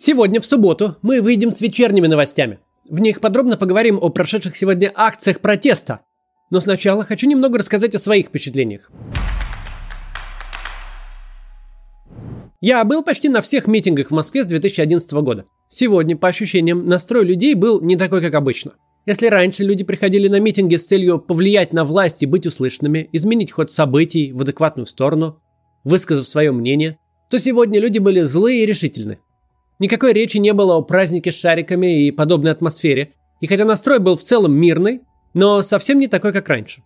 Сегодня, в субботу, мы выйдем с вечерними новостями. В них подробно поговорим о прошедших сегодня акциях протеста. Но сначала хочу немного рассказать о своих впечатлениях. Я был почти на всех митингах в Москве с 2011 года. Сегодня, по ощущениям, настрой людей был не такой, как обычно. Если раньше люди приходили на митинги с целью повлиять на власть и быть услышанными, изменить ход событий в адекватную сторону, высказав свое мнение, то сегодня люди были злые и решительны. Никакой речи не было о празднике с шариками и подобной атмосфере. И хотя настрой был в целом мирный, но совсем не такой, как раньше.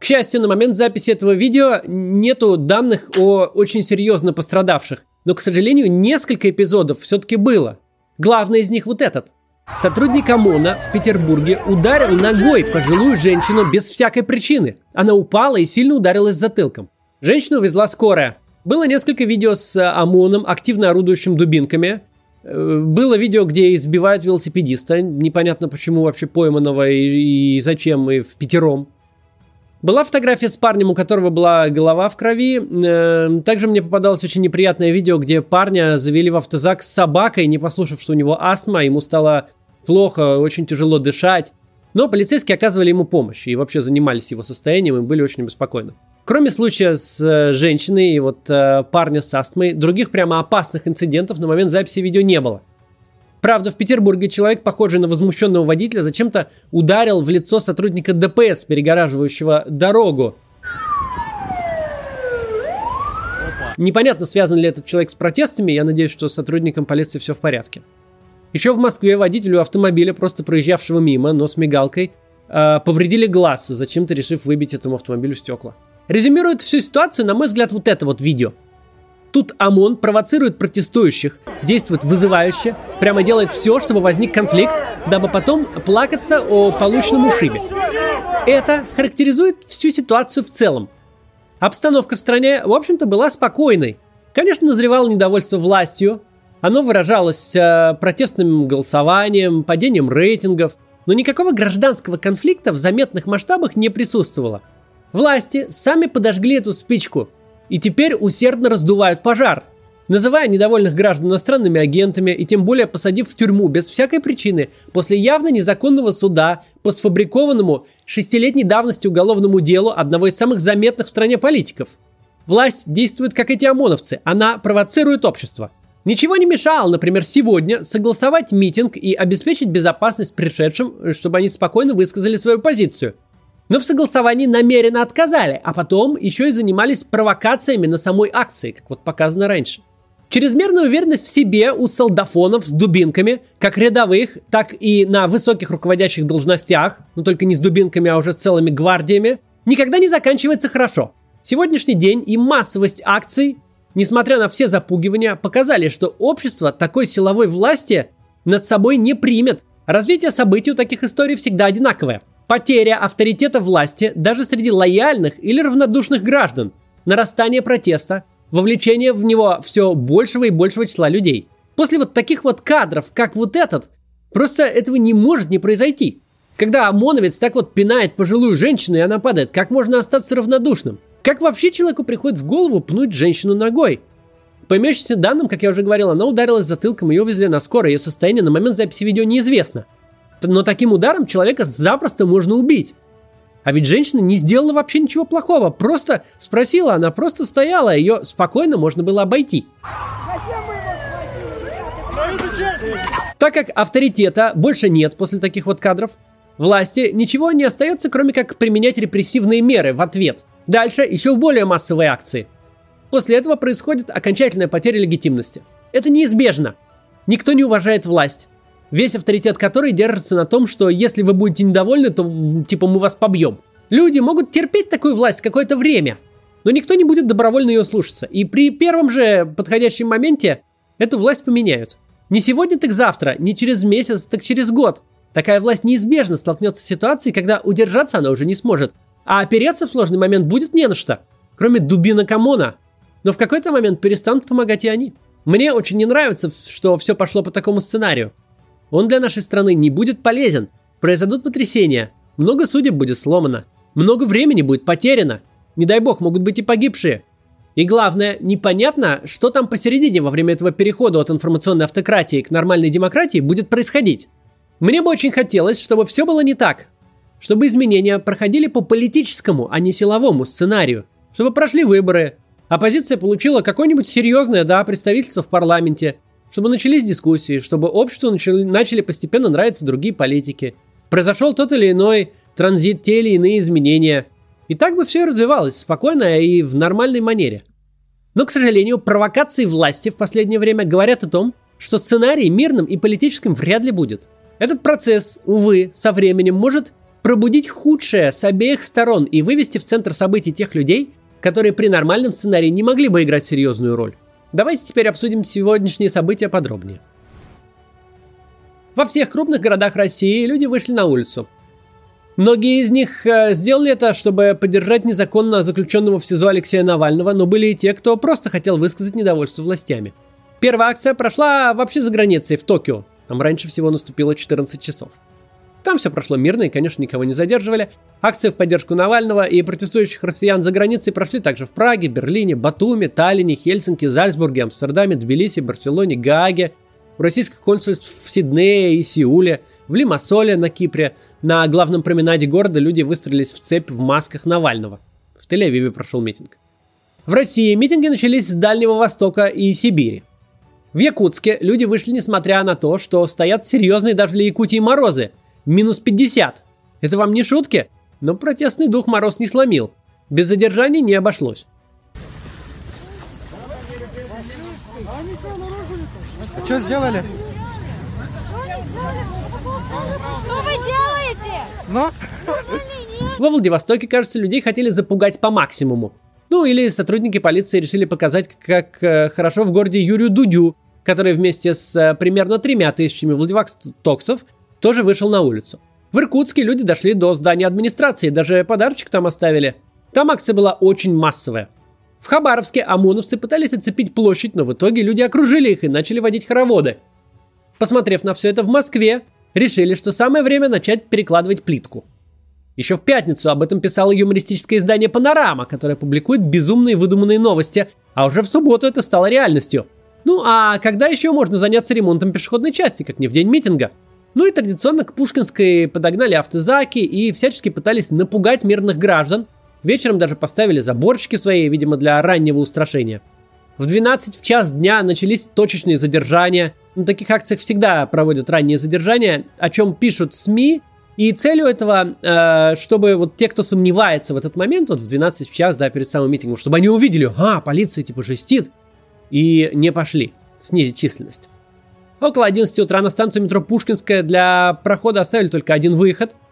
К счастью, на момент записи этого видео нету данных о очень серьезно пострадавших. Но, к сожалению, несколько эпизодов все-таки было. Главный из них вот этот. Сотрудник ОМОНа в Петербурге ударил ногой пожилую женщину без всякой причины. Она упала и сильно ударилась затылком. Женщину увезла скорая. Было несколько видео с ОМОНом, активно орудующим дубинками. Э, было видео, где избивают велосипедиста. Непонятно, почему вообще пойманного и, и зачем, и в пятером. Была фотография с парнем, у которого была голова в крови. Э, также мне попадалось очень неприятное видео, где парня завели в автозак с собакой, не послушав, что у него астма, ему стало плохо, очень тяжело дышать. Но полицейские оказывали ему помощь и вообще занимались его состоянием и были очень беспокойны. Кроме случая с э, женщиной и вот э, парня с астмой, других прямо опасных инцидентов на момент записи видео не было. Правда, в Петербурге человек, похожий на возмущенного водителя, зачем-то ударил в лицо сотрудника ДПС, перегораживающего дорогу. Непонятно, связан ли этот человек с протестами, я надеюсь, что с сотрудником полиции все в порядке. Еще в Москве водителю автомобиля, просто проезжавшего мимо, но с мигалкой, э, повредили глаз, зачем-то решив выбить этому автомобилю стекла. Резюмирует всю ситуацию, на мой взгляд, вот это вот видео. Тут ОМОН провоцирует протестующих, действует вызывающе, прямо делает все, чтобы возник конфликт, дабы потом плакаться о полученном ушибе. Это характеризует всю ситуацию в целом. Обстановка в стране, в общем-то, была спокойной. Конечно, назревало недовольство властью. Оно выражалось э, протестным голосованием, падением рейтингов, но никакого гражданского конфликта в заметных масштабах не присутствовало – Власти сами подожгли эту спичку и теперь усердно раздувают пожар, называя недовольных граждан иностранными агентами и тем более посадив в тюрьму без всякой причины после явно незаконного суда по сфабрикованному шестилетней давности уголовному делу одного из самых заметных в стране политиков. Власть действует как эти ОМОНовцы, она провоцирует общество. Ничего не мешало, например, сегодня согласовать митинг и обеспечить безопасность пришедшим, чтобы они спокойно высказали свою позицию – но в согласовании намеренно отказали, а потом еще и занимались провокациями на самой акции, как вот показано раньше. Чрезмерная уверенность в себе у солдафонов с дубинками, как рядовых, так и на высоких руководящих должностях, но только не с дубинками, а уже с целыми гвардиями, никогда не заканчивается хорошо. Сегодняшний день и массовость акций, несмотря на все запугивания, показали, что общество такой силовой власти над собой не примет. Развитие событий у таких историй всегда одинаковое – Потеря авторитета власти даже среди лояльных или равнодушных граждан, нарастание протеста, вовлечение в него все большего и большего числа людей. После вот таких вот кадров, как вот этот, просто этого не может не произойти. Когда ОМОНовец так вот пинает пожилую женщину, и она падает, как можно остаться равнодушным? Как вообще человеку приходит в голову пнуть женщину ногой? По имеющимся данным, как я уже говорил, она ударилась затылком, ее увезли на скорой, ее состояние на момент записи видео неизвестно – но таким ударом человека запросто можно убить. А ведь женщина не сделала вообще ничего плохого, просто спросила, она просто стояла, ее спокойно можно было обойти. Так как авторитета больше нет после таких вот кадров, власти ничего не остается, кроме как применять репрессивные меры в ответ. Дальше еще более массовые акции. После этого происходит окончательная потеря легитимности. Это неизбежно. Никто не уважает власть весь авторитет которой держится на том, что если вы будете недовольны, то типа мы вас побьем. Люди могут терпеть такую власть какое-то время, но никто не будет добровольно ее слушаться. И при первом же подходящем моменте эту власть поменяют. Не сегодня, так завтра, не через месяц, так через год. Такая власть неизбежно столкнется с ситуацией, когда удержаться она уже не сможет. А опереться в сложный момент будет не на что, кроме дубина Камона. Но в какой-то момент перестанут помогать и они. Мне очень не нравится, что все пошло по такому сценарию. Он для нашей страны не будет полезен. Произойдут потрясения. Много судеб будет сломано. Много времени будет потеряно. Не дай бог, могут быть и погибшие. И главное, непонятно, что там посередине во время этого перехода от информационной автократии к нормальной демократии будет происходить. Мне бы очень хотелось, чтобы все было не так. Чтобы изменения проходили по политическому, а не силовому сценарию. Чтобы прошли выборы, оппозиция получила какое-нибудь серьезное, да, представительство в парламенте, чтобы начались дискуссии, чтобы обществу начали, начали постепенно нравиться другие политики. Произошел тот или иной транзит, те или иные изменения – и так бы все и развивалось спокойно и в нормальной манере. Но, к сожалению, провокации власти в последнее время говорят о том, что сценарий мирным и политическим вряд ли будет. Этот процесс, увы, со временем может пробудить худшее с обеих сторон и вывести в центр событий тех людей, которые при нормальном сценарии не могли бы играть серьезную роль. Давайте теперь обсудим сегодняшние события подробнее. Во всех крупных городах России люди вышли на улицу. Многие из них э, сделали это, чтобы поддержать незаконно заключенного в СИЗО Алексея Навального, но были и те, кто просто хотел высказать недовольство властями. Первая акция прошла вообще за границей, в Токио. Там раньше всего наступило 14 часов. Там все прошло мирно и, конечно, никого не задерживали. Акции в поддержку Навального и протестующих россиян за границей прошли также в Праге, Берлине, Батуме, Таллине, Хельсинки, Зальцбурге, Амстердаме, Тбилиси, Барселоне, Гааге, у российских консульств в Сиднее и Сеуле, в Лимассоле на Кипре. На главном променаде города люди выстроились в цепь в масках Навального. В Тель-Авиве прошел митинг. В России митинги начались с Дальнего Востока и Сибири. В Якутске люди вышли несмотря на то, что стоят серьезные даже для Якутии морозы. Минус 50. Это вам не шутки? Но протестный дух мороз не сломил. Без задержаний не обошлось. А что сделали? Что вы делаете? Ну? Во Владивостоке, кажется, людей хотели запугать по максимуму. Ну или сотрудники полиции решили показать, как э, хорошо в городе Юрию Дудю, который вместе с э, примерно тремя тысячами владивостокцев тоже вышел на улицу. В Иркутске люди дошли до здания администрации, даже подарочек там оставили. Там акция была очень массовая. В Хабаровске ОМОНовцы пытались оцепить площадь, но в итоге люди окружили их и начали водить хороводы. Посмотрев на все это в Москве, решили, что самое время начать перекладывать плитку. Еще в пятницу об этом писало юмористическое издание «Панорама», которое публикует безумные выдуманные новости, а уже в субботу это стало реальностью. Ну а когда еще можно заняться ремонтом пешеходной части, как не в день митинга? Ну и традиционно к Пушкинской подогнали автозаки и всячески пытались напугать мирных граждан, Вечером даже поставили заборчики свои, видимо, для раннего устрашения. В 12 в час дня начались точечные задержания. На таких акциях всегда проводят ранние задержания, о чем пишут СМИ. И целью этого, э, чтобы вот те, кто сомневается в этот момент, вот в 12 в час, да, перед самым митингом, чтобы они увидели, а, полиция типа жестит, и не пошли, снизить численность. Около 11 утра на станцию метро Пушкинская для прохода оставили только один выход –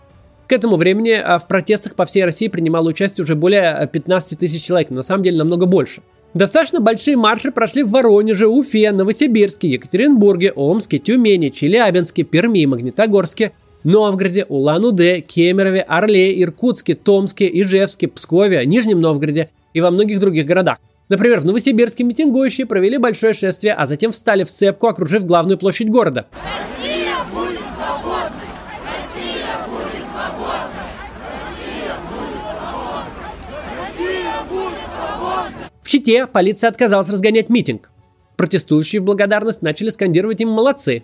к этому времени а, в протестах по всей России принимало участие уже более 15 тысяч человек, но на самом деле намного больше. Достаточно большие марши прошли в Воронеже, Уфе, Новосибирске, Екатеринбурге, Омске, Тюмени, Челябинске, Перми, Магнитогорске, Новгороде, Улан-Удэ, Кемерове, Орле, Иркутске, Томске, Ижевске, Пскове, Нижнем Новгороде и во многих других городах. Например, в Новосибирске митингующие провели большое шествие, а затем встали в цепку, окружив главную площадь города. Чите полиция отказалась разгонять митинг. Протестующие в благодарность начали скандировать им «молодцы».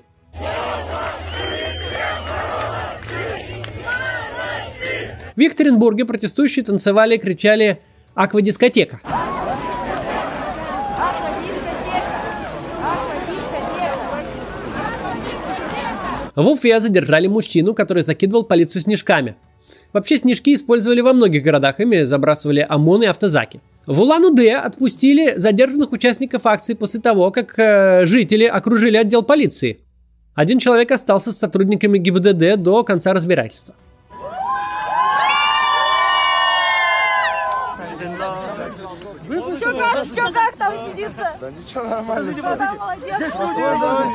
В Екатеринбурге протестующие танцевали и кричали «Аквадискотека». В Уфе задержали мужчину, который закидывал полицию снежками. Вообще снежки использовали во многих городах, ими забрасывали ОМОН и автозаки. В Улан-Удэ отпустили задержанных участников акции после того, как э, жители окружили отдел полиции. Один человек остался с сотрудниками ГИБДД до конца разбирательства. Что Да ничего, нормально.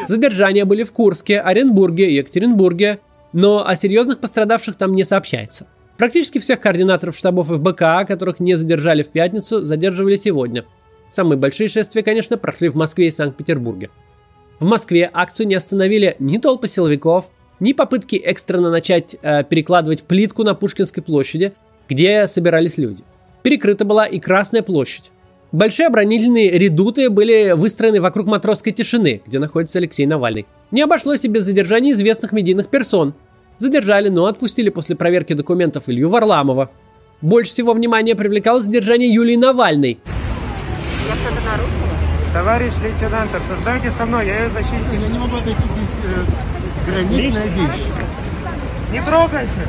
Задержания были в Курске, Оренбурге, Екатеринбурге, но о серьезных пострадавших там не сообщается. Практически всех координаторов штабов ФБК, которых не задержали в пятницу, задерживали сегодня. Самые большие шествия, конечно, прошли в Москве и Санкт-Петербурге. В Москве акцию не остановили ни толпы силовиков, ни попытки экстренно начать э, перекладывать плитку на Пушкинской площади, где собирались люди. Перекрыта была и Красная площадь. Большие оборонительные редуты были выстроены вокруг матросской тишины, где находится Алексей Навальный. Не обошлось и без задержания известных медийных персон. Задержали, но отпустили после проверки документов Илью Варламова. Больше всего внимания привлекало задержание Юлии Навальной. Я что-то нарушила? Товарищ лейтенант, обсуждайте со мной, я ее защитник. Я не могу отойти здесь э, гранитная вещь. Не трогайся!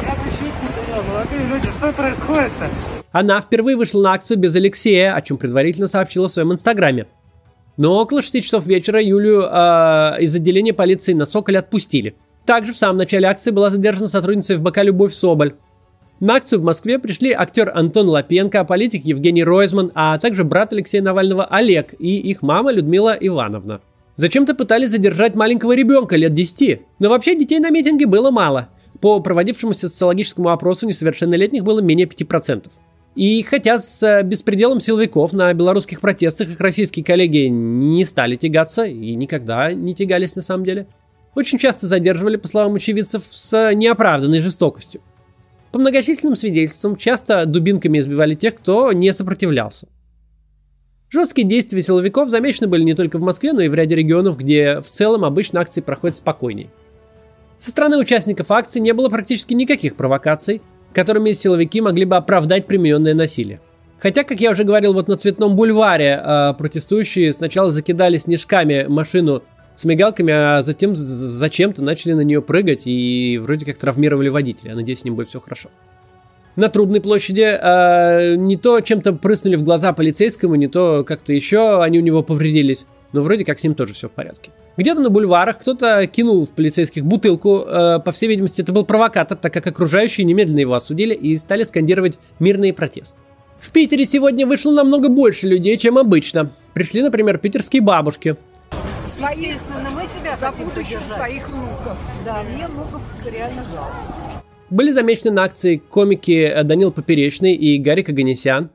Я защитник, молодые люди, что происходит-то? Она впервые вышла на акцию без Алексея, о чем предварительно сообщила в своем инстаграме. Но около 6 часов вечера Юлю э, из отделения полиции на Соколе отпустили. Также в самом начале акции была задержана сотрудница ФБК Любовь Соболь. На акцию в Москве пришли актер Антон Лапенко, политик Евгений Ройзман, а также брат Алексея Навального Олег и их мама Людмила Ивановна. Зачем-то пытались задержать маленького ребенка лет 10, но вообще детей на митинге было мало. По проводившемуся социологическому опросу несовершеннолетних было менее 5%. И хотя с э, беспределом силовиков на белорусских протестах их российские коллеги не стали тягаться и никогда не тягались на самом деле, очень часто задерживали, по словам очевидцев, с неоправданной жестокостью. По многочисленным свидетельствам, часто дубинками избивали тех, кто не сопротивлялся. Жесткие действия силовиков замечены были не только в Москве, но и в ряде регионов, где в целом обычно акции проходят спокойнее. Со стороны участников акции не было практически никаких провокаций, которыми силовики могли бы оправдать примененное насилие. Хотя, как я уже говорил, вот на Цветном бульваре э, протестующие сначала закидали снежками машину с мигалками, а затем зачем-то начали на нее прыгать и вроде как травмировали водителя. Надеюсь, с ним будет все хорошо. На Трубной площади э, не то чем-то прыснули в глаза полицейскому, не то как-то еще они у него повредились. Но вроде как с ним тоже все в порядке. Где-то на бульварах кто-то кинул в полицейских бутылку. Э, по всей видимости, это был провокатор, так как окружающие немедленно его осудили и стали скандировать мирные протесты. В Питере сегодня вышло намного больше людей, чем обычно. Пришли, например, питерские бабушки. Свои мы себя за будущее своих внуков. Да, мне внуков реально жалко. Были замечены на акции комики Данил Поперечный и Гарик Аганесян.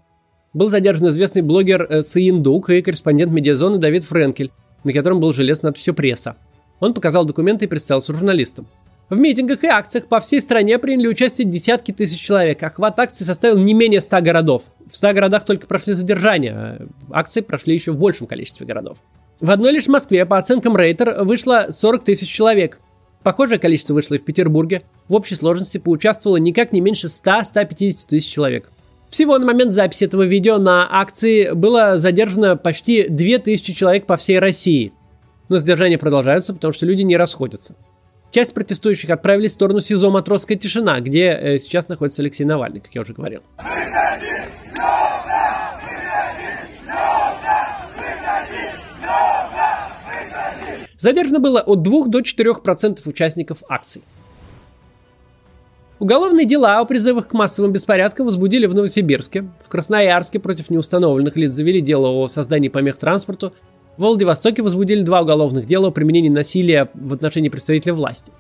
Был задержан известный блогер э, Саиндук и корреспондент медиазоны Давид Френкель на котором был желез надписью «Пресса». Он показал документы и представился журналистам. В митингах и акциях по всей стране приняли участие десятки тысяч человек. Охват акций составил не менее 100 городов. В 100 городах только прошли задержания, а акции прошли еще в большем количестве городов. В одной лишь Москве, по оценкам Рейтер, вышло 40 тысяч человек. Похожее количество вышло и в Петербурге. В общей сложности поучаствовало никак не меньше 100-150 тысяч человек. Всего на момент записи этого видео на акции было задержано почти 2000 человек по всей России. Но задержания продолжаются, потому что люди не расходятся. Часть протестующих отправились в сторону СИЗО «Матросская тишина», где э, сейчас находится Алексей Навальный, как я уже говорил. Задержано было от 2 до 4% участников акций. Уголовные дела о призывах к массовым беспорядкам возбудили в Новосибирске. В Красноярске против неустановленных лиц завели дело о создании помех транспорту. В Владивостоке возбудили два уголовных дела о применении насилия в отношении представителей власти.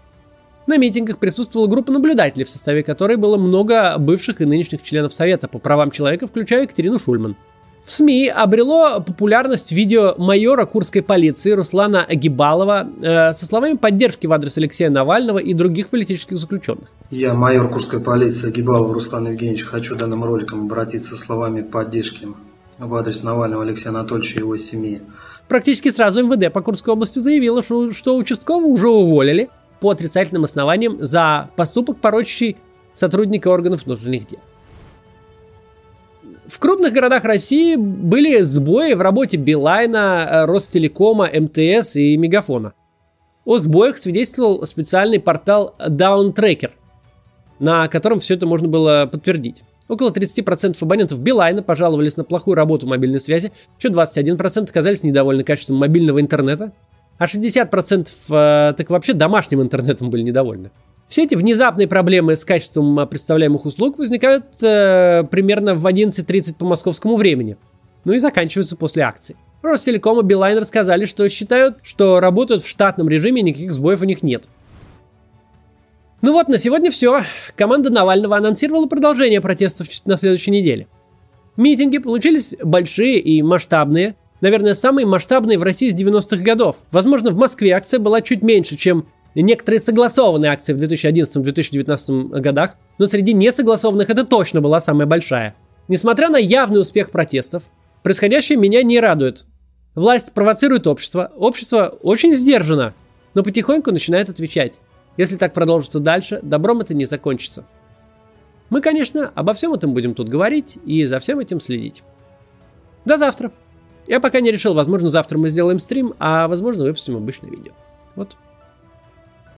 На митингах присутствовала группа наблюдателей, в составе которой было много бывших и нынешних членов Совета по правам человека, включая Екатерину Шульман – в СМИ обрело популярность видео майора курской полиции Руслана Агибалова э, со словами поддержки в адрес Алексея Навального и других политических заключенных. Я, майор курской полиции Агибалов Руслан Евгеньевич, хочу данным роликом обратиться со словами поддержки в адрес Навального Алексея Анатольевича и его семьи. Практически сразу МВД по Курской области заявило, что, что участкового уже уволили по отрицательным основаниям за поступок, порочащий сотрудника органов внутренних дел. В крупных городах России были сбои в работе Билайна, э, Ростелекома, МТС и Мегафона. О сбоях свидетельствовал специальный портал Downtracker, на котором все это можно было подтвердить. Около 30% абонентов Билайна пожаловались на плохую работу мобильной связи, еще 21% оказались недовольны качеством мобильного интернета, а 60% э, так вообще домашним интернетом были недовольны. Все эти внезапные проблемы с качеством а, представляемых услуг возникают э, примерно в 11.30 по московскому времени. Ну и заканчиваются после акции. Ростелеком и Билайн рассказали, что считают, что работают в штатном режиме, никаких сбоев у них нет. Ну вот, на сегодня все. Команда Навального анонсировала продолжение протестов на следующей неделе. Митинги получились большие и масштабные. Наверное, самые масштабные в России с 90-х годов. Возможно, в Москве акция была чуть меньше, чем некоторые согласованные акции в 2011-2019 годах, но среди несогласованных это точно была самая большая. Несмотря на явный успех протестов, происходящее меня не радует. Власть провоцирует общество, общество очень сдержано, но потихоньку начинает отвечать. Если так продолжится дальше, добром это не закончится. Мы, конечно, обо всем этом будем тут говорить и за всем этим следить. До завтра. Я пока не решил, возможно, завтра мы сделаем стрим, а возможно, выпустим обычное видео. Вот.